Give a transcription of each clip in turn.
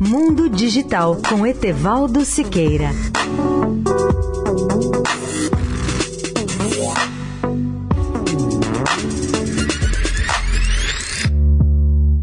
Mundo Digital com Etevaldo Siqueira.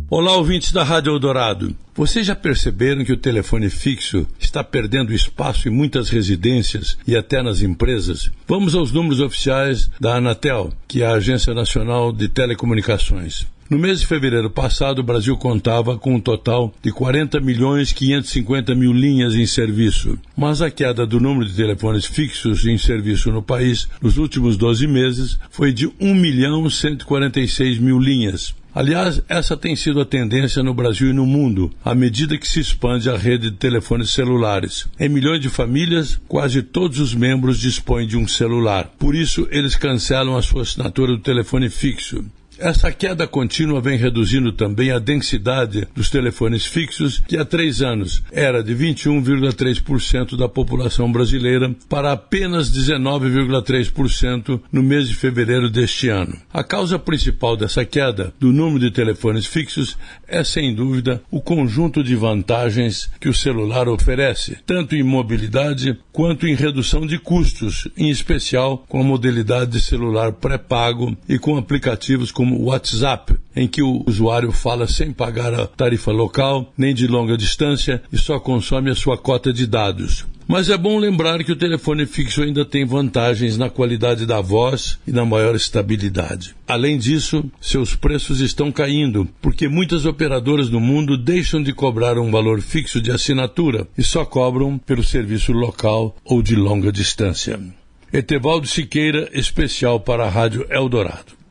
Olá, ouvintes da Rádio Eldorado. Vocês já perceberam que o telefone fixo está perdendo espaço em muitas residências e até nas empresas? Vamos aos números oficiais da Anatel, que é a Agência Nacional de Telecomunicações. No mês de fevereiro passado, o Brasil contava com um total de 40 milhões 550 mil linhas em serviço. Mas a queda do número de telefones fixos em serviço no país nos últimos 12 meses foi de 1 milhão 146 mil linhas. Aliás, essa tem sido a tendência no Brasil e no mundo, à medida que se expande a rede de telefones celulares. Em milhões de famílias, quase todos os membros dispõem de um celular. Por isso, eles cancelam a sua assinatura do telefone fixo. Essa queda contínua vem reduzindo também a densidade dos telefones fixos, que há três anos era de 21,3% da população brasileira para apenas 19,3% no mês de fevereiro deste ano. A causa principal dessa queda do número de telefones fixos é, sem dúvida, o conjunto de vantagens que o celular oferece, tanto em mobilidade quanto em redução de custos, em especial com a modalidade de celular pré-pago e com aplicativos como WhatsApp, em que o usuário fala sem pagar a tarifa local, nem de longa distância e só consome a sua cota de dados. Mas é bom lembrar que o telefone fixo ainda tem vantagens na qualidade da voz e na maior estabilidade. Além disso, seus preços estão caindo, porque muitas operadoras no mundo deixam de cobrar um valor fixo de assinatura e só cobram pelo serviço local ou de longa distância. Etevaldo Siqueira, especial para a Rádio Eldorado.